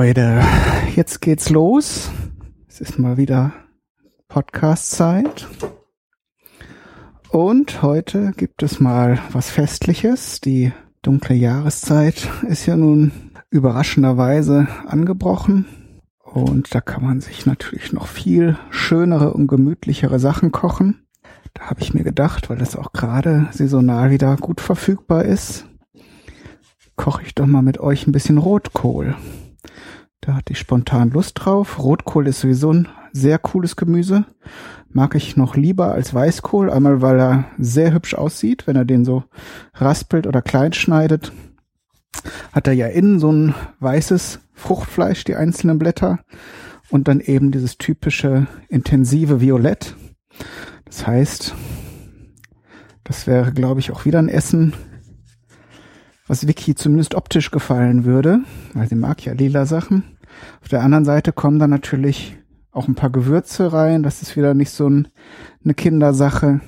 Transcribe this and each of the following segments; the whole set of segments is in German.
Leute, jetzt geht's los. Es ist mal wieder Podcast-Zeit. Und heute gibt es mal was Festliches. Die dunkle Jahreszeit ist ja nun überraschenderweise angebrochen. Und da kann man sich natürlich noch viel schönere und gemütlichere Sachen kochen. Da habe ich mir gedacht, weil das auch gerade saisonal wieder gut verfügbar ist, koche ich doch mal mit euch ein bisschen Rotkohl. Da hatte ich spontan Lust drauf. Rotkohl ist sowieso ein sehr cooles Gemüse. Mag ich noch lieber als Weißkohl. Einmal, weil er sehr hübsch aussieht, wenn er den so raspelt oder klein schneidet. Hat er ja innen so ein weißes Fruchtfleisch, die einzelnen Blätter. Und dann eben dieses typische intensive Violett. Das heißt, das wäre, glaube ich, auch wieder ein Essen, was Vicky zumindest optisch gefallen würde, weil sie mag ja lila Sachen. Auf der anderen Seite kommen dann natürlich auch ein paar Gewürze rein. Das ist wieder nicht so ein, eine Kindersache,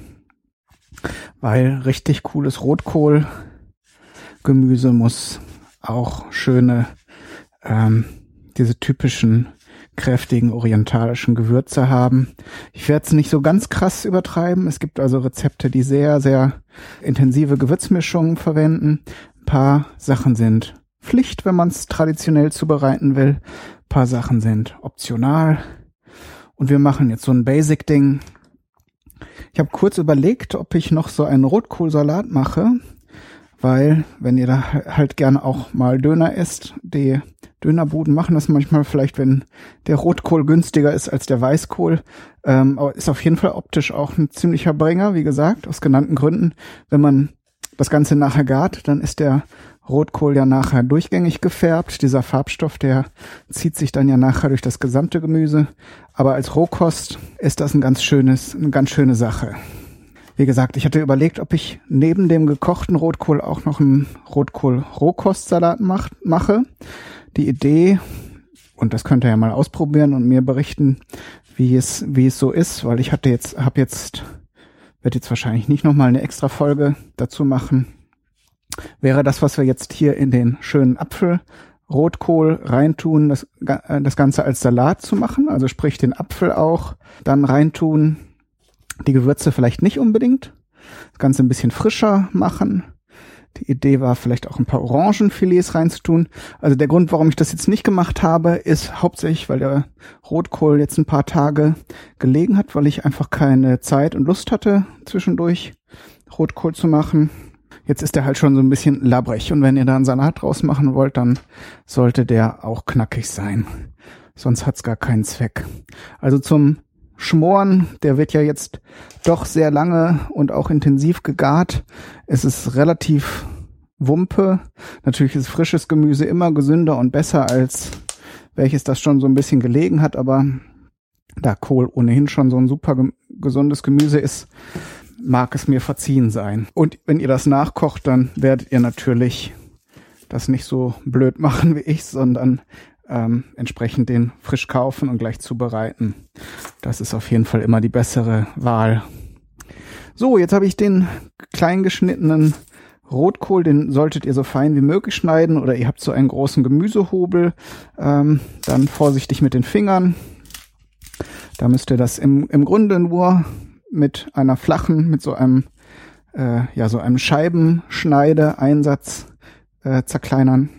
weil richtig cooles Rotkohlgemüse muss auch schöne, ähm, diese typischen kräftigen orientalischen Gewürze haben. Ich werde es nicht so ganz krass übertreiben. Es gibt also Rezepte, die sehr, sehr intensive Gewürzmischungen verwenden paar Sachen sind Pflicht, wenn man es traditionell zubereiten will. Ein paar Sachen sind optional. Und wir machen jetzt so ein Basic-Ding. Ich habe kurz überlegt, ob ich noch so einen Rotkohlsalat mache, weil wenn ihr da halt gerne auch mal Döner esst, die Dönerbuden machen das manchmal vielleicht, wenn der Rotkohl günstiger ist als der Weißkohl. Ähm, aber ist auf jeden Fall optisch auch ein ziemlicher Bringer, wie gesagt, aus genannten Gründen. Wenn man das Ganze nachher gart, dann ist der Rotkohl ja nachher durchgängig gefärbt. Dieser Farbstoff, der zieht sich dann ja nachher durch das gesamte Gemüse. Aber als Rohkost ist das ein ganz schönes, eine ganz schöne Sache. Wie gesagt, ich hatte überlegt, ob ich neben dem gekochten Rotkohl auch noch einen Rotkohl-Rohkostsalat mach, mache. Die Idee, und das könnt ihr ja mal ausprobieren und mir berichten, wie es, wie es so ist, weil ich hatte jetzt, habe jetzt werde jetzt wahrscheinlich nicht nochmal eine extra Folge dazu machen. Wäre das, was wir jetzt hier in den schönen Apfel Rotkohl reintun, das, äh, das Ganze als Salat zu machen, also sprich den Apfel auch dann reintun, die Gewürze vielleicht nicht unbedingt, das Ganze ein bisschen frischer machen, die Idee war vielleicht auch ein paar Orangenfilets reinzutun. Also der Grund, warum ich das jetzt nicht gemacht habe, ist hauptsächlich, weil der Rotkohl jetzt ein paar Tage gelegen hat, weil ich einfach keine Zeit und Lust hatte, zwischendurch Rotkohl zu machen. Jetzt ist der halt schon so ein bisschen labbrig und wenn ihr da einen Salat draus machen wollt, dann sollte der auch knackig sein. Sonst hat's gar keinen Zweck. Also zum Schmoren, der wird ja jetzt doch sehr lange und auch intensiv gegart. Es ist relativ Wumpe. Natürlich ist frisches Gemüse immer gesünder und besser als welches das schon so ein bisschen gelegen hat, aber da Kohl ohnehin schon so ein super gesundes Gemüse ist, mag es mir verziehen sein. Und wenn ihr das nachkocht, dann werdet ihr natürlich das nicht so blöd machen wie ich, sondern ähm, entsprechend den frisch kaufen und gleich zubereiten. Das ist auf jeden Fall immer die bessere Wahl. So, jetzt habe ich den klein geschnittenen Rotkohl, den solltet ihr so fein wie möglich schneiden oder ihr habt so einen großen Gemüsehobel. Ähm, dann vorsichtig mit den Fingern. Da müsst ihr das im, im Grunde nur mit einer flachen, mit so einem, äh, ja, so einem Scheibenschneide-Einsatz äh, zerkleinern.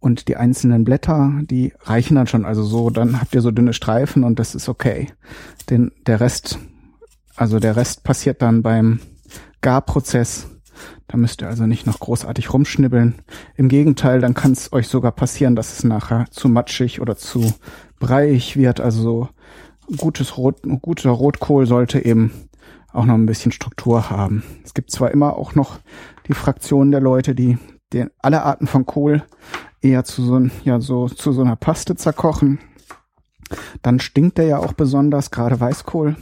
Und die einzelnen Blätter, die reichen dann schon. Also so, dann habt ihr so dünne Streifen und das ist okay. Den, der Rest, also der Rest passiert dann beim Garprozess. Da müsst ihr also nicht noch großartig rumschnibbeln. Im Gegenteil, dann kann es euch sogar passieren, dass es nachher zu matschig oder zu breiig wird. Also so gutes Rot, guter Rotkohl sollte eben auch noch ein bisschen Struktur haben. Es gibt zwar immer auch noch die Fraktion der Leute, die den, alle Arten von Kohl eher zu so, ja, so, zu so einer Paste zerkochen. Dann stinkt der ja auch besonders, gerade Weißkohl.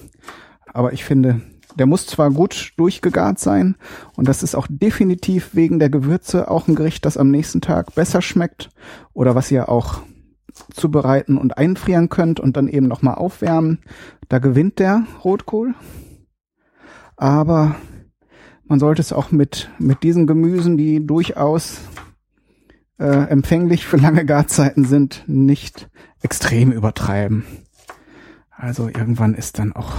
Aber ich finde, der muss zwar gut durchgegart sein und das ist auch definitiv wegen der Gewürze auch ein Gericht, das am nächsten Tag besser schmeckt oder was ihr auch zubereiten und einfrieren könnt und dann eben nochmal aufwärmen. Da gewinnt der Rotkohl. Aber man sollte es auch mit, mit diesen Gemüsen, die durchaus äh, empfänglich für lange Garzeiten sind, nicht extrem übertreiben. Also irgendwann ist dann auch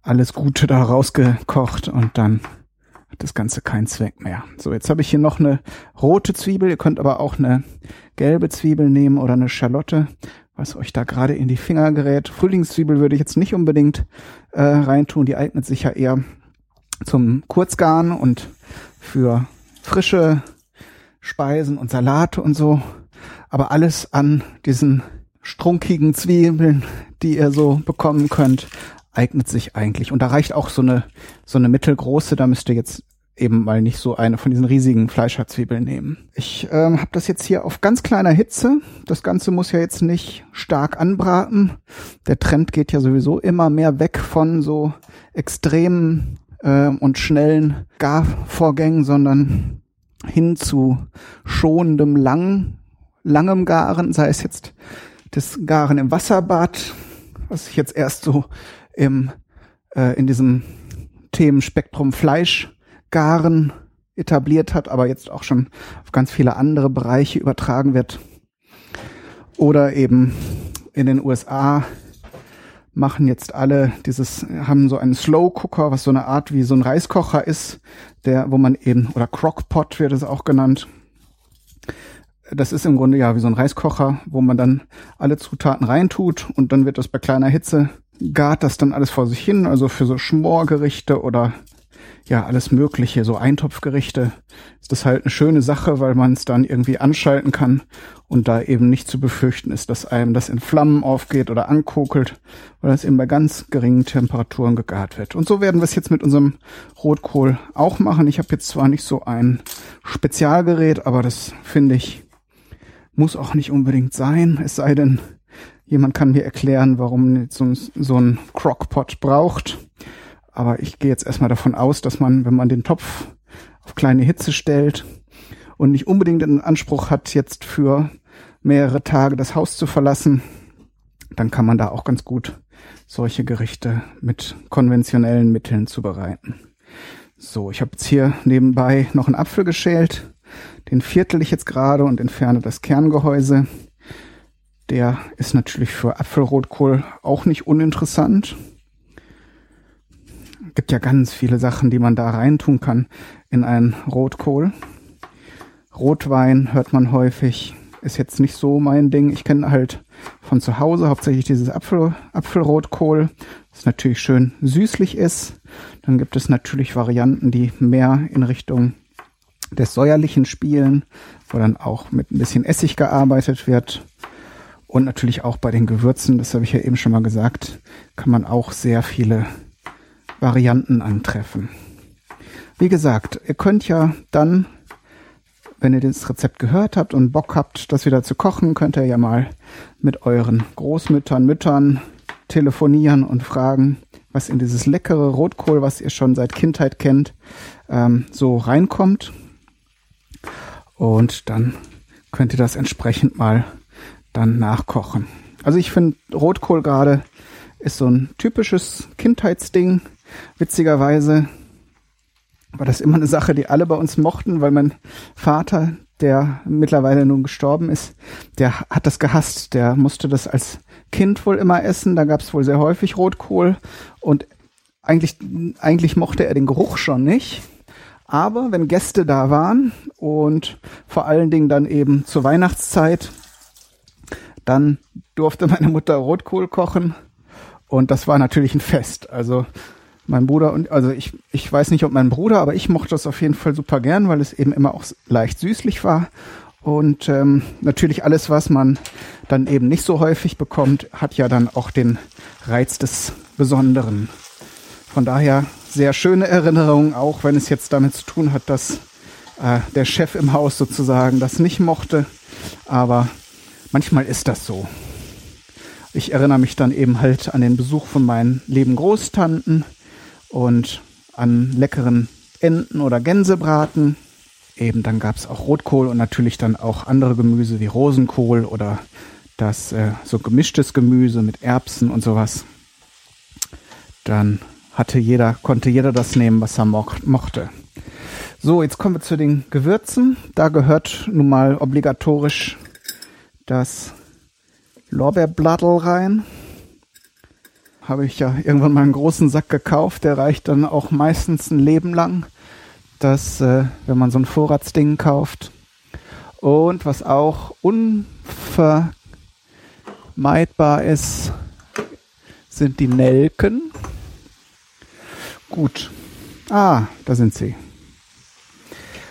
alles Gute da rausgekocht und dann hat das Ganze keinen Zweck mehr. So, jetzt habe ich hier noch eine rote Zwiebel. Ihr könnt aber auch eine gelbe Zwiebel nehmen oder eine Schalotte, was euch da gerade in die Finger gerät. Frühlingszwiebel würde ich jetzt nicht unbedingt äh, reintun. Die eignet sich ja eher zum Kurzgarn und für frische Speisen und Salate und so. Aber alles an diesen strunkigen Zwiebeln, die ihr so bekommen könnt, eignet sich eigentlich. Und da reicht auch so eine, so eine mittelgroße, da müsst ihr jetzt eben mal nicht so eine von diesen riesigen Fleischerzwiebeln nehmen. Ich ähm, habe das jetzt hier auf ganz kleiner Hitze. Das Ganze muss ja jetzt nicht stark anbraten. Der Trend geht ja sowieso immer mehr weg von so extremen äh, und schnellen Garvorgängen, sondern hin zu schonendem, lang, langem Garen, sei es jetzt das Garen im Wasserbad, was ich jetzt erst so im, äh, in diesem Themenspektrum Fleisch garen etabliert hat, aber jetzt auch schon auf ganz viele andere Bereiche übertragen wird. Oder eben in den USA machen jetzt alle dieses, haben so einen Slow Cooker, was so eine Art wie so ein Reiskocher ist, der, wo man eben, oder Crockpot wird es auch genannt. Das ist im Grunde ja wie so ein Reiskocher, wo man dann alle Zutaten reintut und dann wird das bei kleiner Hitze gart das dann alles vor sich hin, also für so Schmorgerichte oder ja, alles mögliche, so Eintopfgerichte, ist das halt eine schöne Sache, weil man es dann irgendwie anschalten kann und da eben nicht zu befürchten ist, dass einem das in Flammen aufgeht oder ankokelt, weil das eben bei ganz geringen Temperaturen gegart wird. Und so werden wir es jetzt mit unserem Rotkohl auch machen. Ich habe jetzt zwar nicht so ein Spezialgerät, aber das finde ich muss auch nicht unbedingt sein, es sei denn, Jemand kann mir erklären, warum so, so ein Crockpot braucht. Aber ich gehe jetzt erstmal davon aus, dass man, wenn man den Topf auf kleine Hitze stellt und nicht unbedingt den Anspruch hat, jetzt für mehrere Tage das Haus zu verlassen, dann kann man da auch ganz gut solche Gerichte mit konventionellen Mitteln zubereiten. So, ich habe jetzt hier nebenbei noch einen Apfel geschält. Den viertel ich jetzt gerade und entferne das Kerngehäuse. Der ist natürlich für Apfelrotkohl auch nicht uninteressant. Gibt ja ganz viele Sachen, die man da reintun kann in einen Rotkohl. Rotwein hört man häufig, ist jetzt nicht so mein Ding. Ich kenne halt von zu Hause hauptsächlich dieses Apfel, Apfelrotkohl, das natürlich schön süßlich ist. Dann gibt es natürlich Varianten, die mehr in Richtung des säuerlichen spielen, wo dann auch mit ein bisschen Essig gearbeitet wird. Und natürlich auch bei den Gewürzen, das habe ich ja eben schon mal gesagt, kann man auch sehr viele Varianten antreffen. Wie gesagt, ihr könnt ja dann, wenn ihr das Rezept gehört habt und Bock habt, das wieder zu kochen, könnt ihr ja mal mit euren Großmüttern, Müttern telefonieren und fragen, was in dieses leckere Rotkohl, was ihr schon seit Kindheit kennt, ähm, so reinkommt. Und dann könnt ihr das entsprechend mal dann nachkochen. Also ich finde Rotkohl gerade ist so ein typisches Kindheitsding. Witzigerweise war das immer eine Sache, die alle bei uns mochten, weil mein Vater, der mittlerweile nun gestorben ist, der hat das gehasst. Der musste das als Kind wohl immer essen. Da gab es wohl sehr häufig Rotkohl und eigentlich, eigentlich mochte er den Geruch schon nicht. Aber wenn Gäste da waren und vor allen Dingen dann eben zur Weihnachtszeit dann durfte meine Mutter Rotkohl kochen und das war natürlich ein Fest. Also mein Bruder und also ich ich weiß nicht ob mein Bruder, aber ich mochte das auf jeden Fall super gern, weil es eben immer auch leicht süßlich war und ähm, natürlich alles, was man dann eben nicht so häufig bekommt, hat ja dann auch den Reiz des Besonderen. Von daher sehr schöne Erinnerungen, auch wenn es jetzt damit zu tun hat, dass äh, der Chef im Haus sozusagen das nicht mochte. Aber manchmal ist das so. Ich erinnere mich dann eben halt an den Besuch von meinen lieben Großtanten und an leckeren Enten oder Gänsebraten. Eben dann gab es auch Rotkohl und natürlich dann auch andere Gemüse wie Rosenkohl oder das äh, so gemischtes Gemüse mit Erbsen und sowas. Dann hatte jeder, konnte jeder das nehmen, was er mo mochte. So, jetzt kommen wir zu den Gewürzen. Da gehört nun mal obligatorisch das Lorbeerblattl rein. Habe ich ja irgendwann mal einen großen Sack gekauft. Der reicht dann auch meistens ein Leben lang. Das, äh, wenn man so ein Vorratsding kauft. Und was auch unvermeidbar ist, sind die Nelken. Gut. Ah, da sind sie.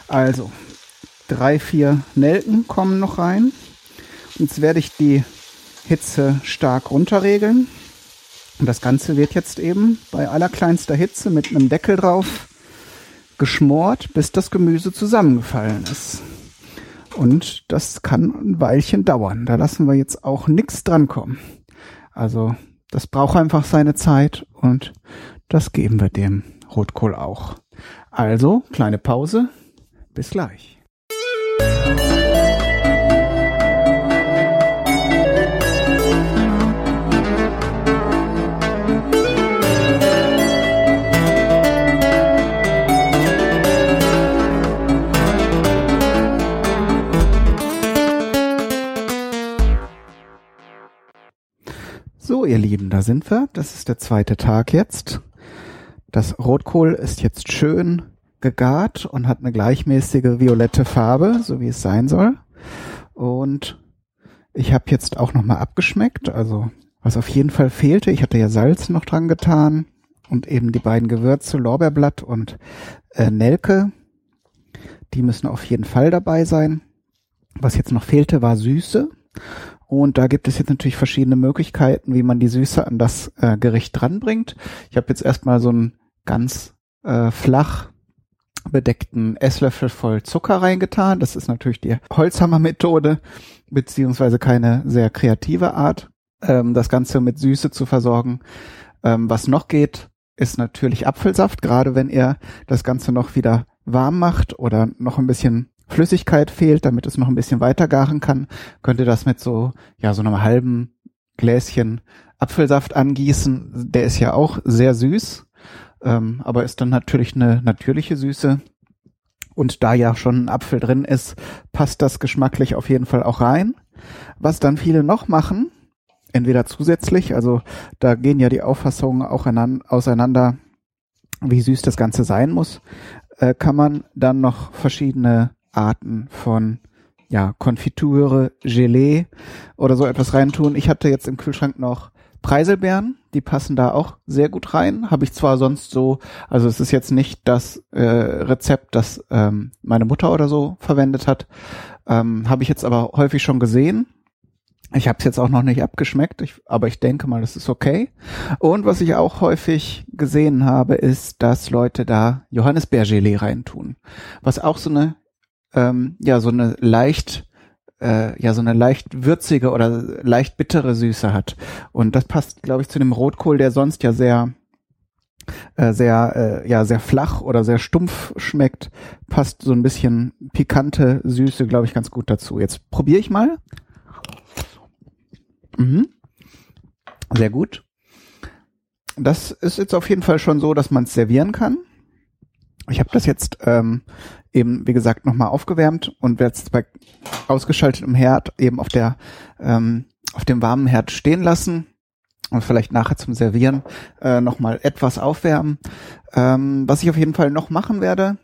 Also, drei, vier Nelken kommen noch rein. Jetzt werde ich die Hitze stark runterregeln. Und das Ganze wird jetzt eben bei allerkleinster Hitze mit einem Deckel drauf geschmort, bis das Gemüse zusammengefallen ist. Und das kann ein Weilchen dauern. Da lassen wir jetzt auch nichts drankommen. Also das braucht einfach seine Zeit und das geben wir dem Rotkohl auch. Also, kleine Pause. Bis gleich. So, ihr Lieben, da sind wir. Das ist der zweite Tag jetzt. Das Rotkohl ist jetzt schön gegart und hat eine gleichmäßige violette Farbe, so wie es sein soll. Und ich habe jetzt auch nochmal abgeschmeckt, also was auf jeden Fall fehlte, ich hatte ja Salz noch dran getan und eben die beiden Gewürze, Lorbeerblatt und äh, Nelke. Die müssen auf jeden Fall dabei sein. Was jetzt noch fehlte, war Süße. Und da gibt es jetzt natürlich verschiedene Möglichkeiten, wie man die Süße an das äh, Gericht dranbringt. Ich habe jetzt erstmal so einen ganz äh, flach bedeckten Esslöffel voll Zucker reingetan. Das ist natürlich die Holzhammer-Methode, beziehungsweise keine sehr kreative Art, ähm, das Ganze mit Süße zu versorgen. Ähm, was noch geht, ist natürlich Apfelsaft, gerade wenn ihr das Ganze noch wieder warm macht oder noch ein bisschen Flüssigkeit fehlt, damit es noch ein bisschen weiter garen kann, könnt ihr das mit so, ja, so einem halben Gläschen Apfelsaft angießen. Der ist ja auch sehr süß, ähm, aber ist dann natürlich eine natürliche Süße. Und da ja schon ein Apfel drin ist, passt das geschmacklich auf jeden Fall auch rein. Was dann viele noch machen, entweder zusätzlich, also da gehen ja die Auffassungen auch auseinander, wie süß das Ganze sein muss, äh, kann man dann noch verschiedene Arten von ja, Konfitüre, Gelee oder so etwas reintun. Ich hatte jetzt im Kühlschrank noch Preiselbeeren, die passen da auch sehr gut rein. Habe ich zwar sonst so, also es ist jetzt nicht das äh, Rezept, das ähm, meine Mutter oder so verwendet hat, ähm, habe ich jetzt aber häufig schon gesehen. Ich habe es jetzt auch noch nicht abgeschmeckt, ich, aber ich denke mal, das ist okay. Und was ich auch häufig gesehen habe, ist, dass Leute da Johannisbeergelee reintun, was auch so eine ähm, ja so eine leicht äh, ja so eine leicht würzige oder leicht bittere Süße hat. Und das passt glaube ich zu dem Rotkohl der sonst ja sehr äh, sehr äh, ja sehr flach oder sehr stumpf schmeckt passt so ein bisschen pikante Süße glaube ich ganz gut dazu. Jetzt probiere ich mal. Mhm. sehr gut. Das ist jetzt auf jeden Fall schon so dass man es servieren kann ich habe das jetzt ähm, eben, wie gesagt, nochmal aufgewärmt und werde es bei ausgeschaltetem Herd eben auf der ähm, auf dem warmen Herd stehen lassen und vielleicht nachher zum Servieren äh, nochmal etwas aufwärmen. Ähm, was ich auf jeden Fall noch machen werde,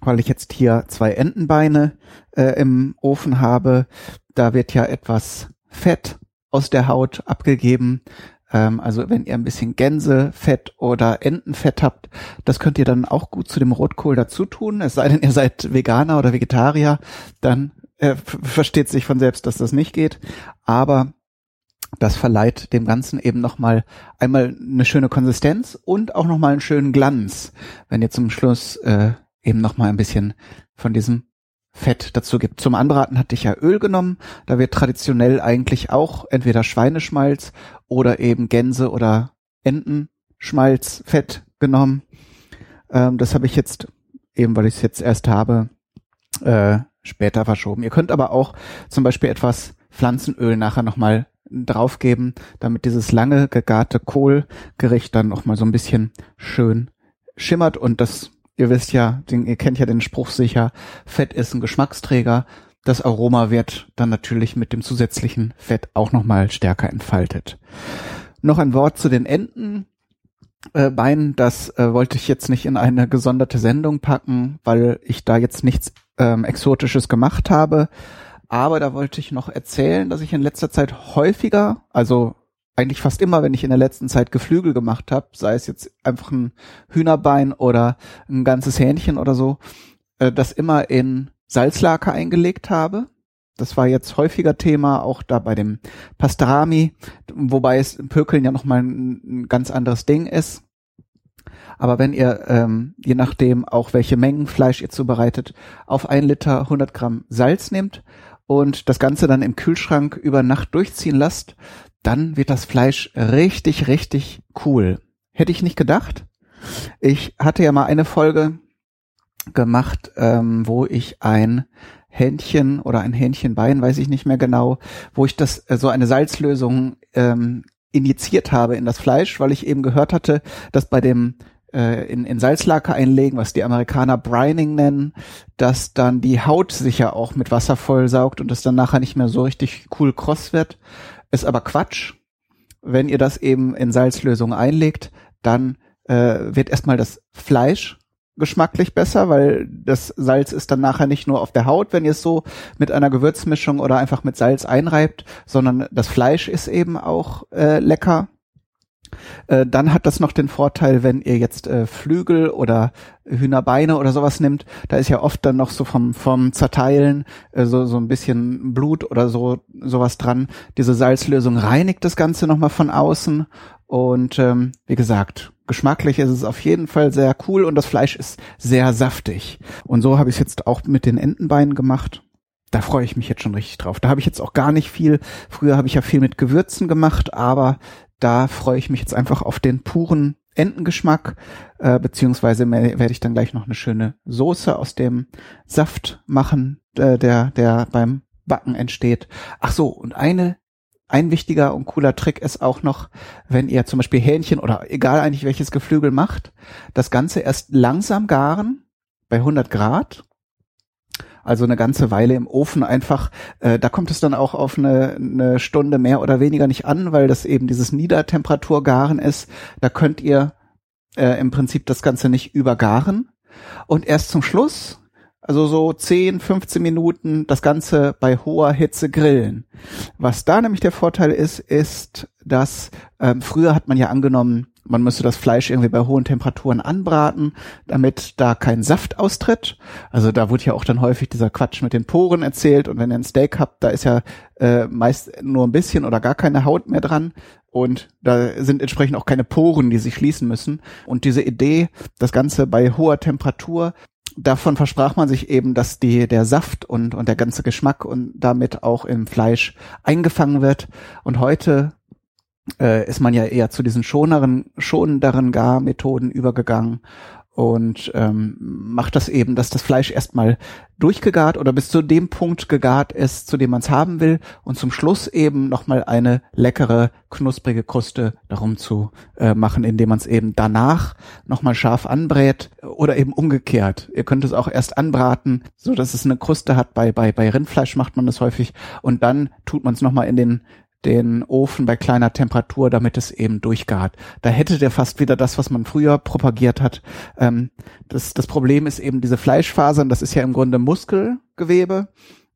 weil ich jetzt hier zwei Entenbeine äh, im Ofen habe, da wird ja etwas Fett aus der Haut abgegeben. Ähm, also wenn ihr ein bisschen Gänsefett oder Entenfett habt, das könnt ihr dann auch gut zu dem Rotkohl dazu tun. Es sei denn, ihr seid Veganer oder Vegetarier, dann äh, versteht sich von selbst, dass das nicht geht. Aber das verleiht dem Ganzen eben nochmal einmal eine schöne Konsistenz und auch nochmal einen schönen Glanz, wenn ihr zum Schluss äh, eben nochmal ein bisschen von diesem Fett dazu gibt. Zum Anbraten hatte ich ja Öl genommen. Da wird traditionell eigentlich auch entweder Schweineschmalz oder eben Gänse oder Entenschmalz Fett genommen. Ähm, das habe ich jetzt eben, weil ich es jetzt erst habe, äh, später verschoben. Ihr könnt aber auch zum Beispiel etwas Pflanzenöl nachher nochmal draufgeben, damit dieses lange gegarte Kohlgericht dann noch mal so ein bisschen schön schimmert und das ihr wisst ja, den, ihr kennt ja den Spruch sicher, Fett ist ein Geschmacksträger. Das Aroma wird dann natürlich mit dem zusätzlichen Fett auch noch mal stärker entfaltet. Noch ein Wort zu den Enten. Äh, Beinen, das äh, wollte ich jetzt nicht in eine gesonderte Sendung packen, weil ich da jetzt nichts ähm, Exotisches gemacht habe. Aber da wollte ich noch erzählen, dass ich in letzter Zeit häufiger, also eigentlich fast immer, wenn ich in der letzten Zeit Geflügel gemacht habe, sei es jetzt einfach ein Hühnerbein oder ein ganzes Hähnchen oder so, äh, das immer in Salzlake eingelegt habe. Das war jetzt häufiger Thema, auch da bei dem Pastrami, wobei es im Pökeln ja nochmal ein, ein ganz anderes Ding ist. Aber wenn ihr, ähm, je nachdem auch welche Mengen Fleisch ihr zubereitet, auf ein Liter 100 Gramm Salz nehmt und das Ganze dann im Kühlschrank über Nacht durchziehen lasst, dann wird das Fleisch richtig, richtig cool. Hätte ich nicht gedacht. Ich hatte ja mal eine Folge gemacht, ähm, wo ich ein Hähnchen oder ein Hähnchenbein, weiß ich nicht mehr genau, wo ich das äh, so eine Salzlösung ähm, injiziert habe in das Fleisch, weil ich eben gehört hatte, dass bei dem in, in Salzlake einlegen, was die Amerikaner Brining nennen, dass dann die Haut sich ja auch mit Wasser vollsaugt und es dann nachher nicht mehr so richtig cool kross wird. Ist aber Quatsch. Wenn ihr das eben in Salzlösung einlegt, dann äh, wird erstmal das Fleisch geschmacklich besser, weil das Salz ist dann nachher nicht nur auf der Haut, wenn ihr es so mit einer Gewürzmischung oder einfach mit Salz einreibt, sondern das Fleisch ist eben auch äh, lecker. Äh, dann hat das noch den Vorteil, wenn ihr jetzt äh, Flügel oder Hühnerbeine oder sowas nimmt, da ist ja oft dann noch so vom, vom Zerteilen äh, so, so ein bisschen Blut oder so sowas dran. Diese Salzlösung reinigt das Ganze nochmal von außen und ähm, wie gesagt, geschmacklich ist es auf jeden Fall sehr cool und das Fleisch ist sehr saftig. Und so habe ich es jetzt auch mit den Entenbeinen gemacht. Da freue ich mich jetzt schon richtig drauf. Da habe ich jetzt auch gar nicht viel. Früher habe ich ja viel mit Gewürzen gemacht, aber da freue ich mich jetzt einfach auf den puren Entengeschmack, äh, beziehungsweise werde ich dann gleich noch eine schöne Soße aus dem Saft machen, äh, der, der beim Backen entsteht. Ach so, und eine, ein wichtiger und cooler Trick ist auch noch, wenn ihr zum Beispiel Hähnchen oder egal eigentlich welches Geflügel macht, das Ganze erst langsam garen bei 100 Grad also eine ganze Weile im Ofen einfach. Äh, da kommt es dann auch auf eine, eine Stunde mehr oder weniger nicht an, weil das eben dieses Niedertemperaturgaren ist. Da könnt ihr äh, im Prinzip das Ganze nicht übergaren. Und erst zum Schluss, also so 10, 15 Minuten, das Ganze bei hoher Hitze grillen. Was da nämlich der Vorteil ist, ist, dass ähm, früher hat man ja angenommen, man müsste das Fleisch irgendwie bei hohen Temperaturen anbraten, damit da kein Saft austritt. Also da wurde ja auch dann häufig dieser Quatsch mit den Poren erzählt. Und wenn ihr ein Steak habt, da ist ja äh, meist nur ein bisschen oder gar keine Haut mehr dran. Und da sind entsprechend auch keine Poren, die sich schließen müssen. Und diese Idee, das Ganze bei hoher Temperatur davon versprach man sich eben, dass die, der Saft und, und der ganze Geschmack und damit auch im Fleisch eingefangen wird. Und heute äh, ist man ja eher zu diesen schoneren, schonenderen Garmethoden übergegangen und ähm, macht das eben, dass das Fleisch erstmal durchgegart oder bis zu dem Punkt gegart ist, zu dem man es haben will und zum Schluss eben nochmal eine leckere, knusprige Kruste darum zu äh, machen, indem man es eben danach nochmal scharf anbrät oder eben umgekehrt. Ihr könnt es auch erst anbraten, so dass es eine Kruste hat. Bei, bei, bei Rindfleisch macht man das häufig und dann tut man es nochmal in den den Ofen bei kleiner Temperatur, damit es eben durchgart. Da hätte der fast wieder das, was man früher propagiert hat. Ähm, das, das Problem ist eben diese Fleischfasern, das ist ja im Grunde Muskelgewebe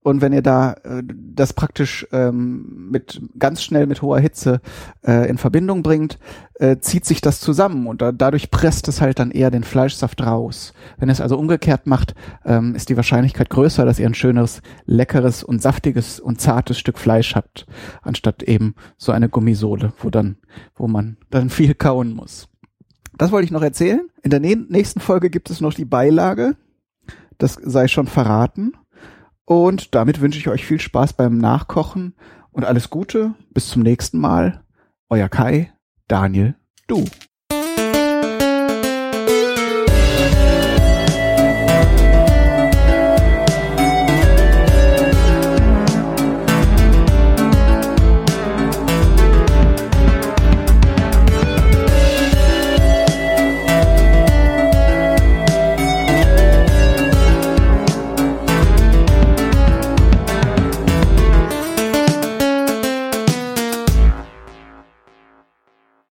und wenn ihr da äh, das praktisch ähm, mit ganz schnell mit hoher Hitze äh, in Verbindung bringt, äh, zieht sich das zusammen und da, dadurch presst es halt dann eher den Fleischsaft raus. Wenn ihr es also umgekehrt macht, ähm, ist die Wahrscheinlichkeit größer, dass ihr ein schönes, leckeres und saftiges und zartes Stück Fleisch habt, anstatt eben so eine Gummisohle, wo dann, wo man dann viel kauen muss. Das wollte ich noch erzählen. In der nächsten Folge gibt es noch die Beilage. Das sei schon verraten. Und damit wünsche ich euch viel Spaß beim Nachkochen und alles Gute. Bis zum nächsten Mal. Euer Kai, Daniel, du.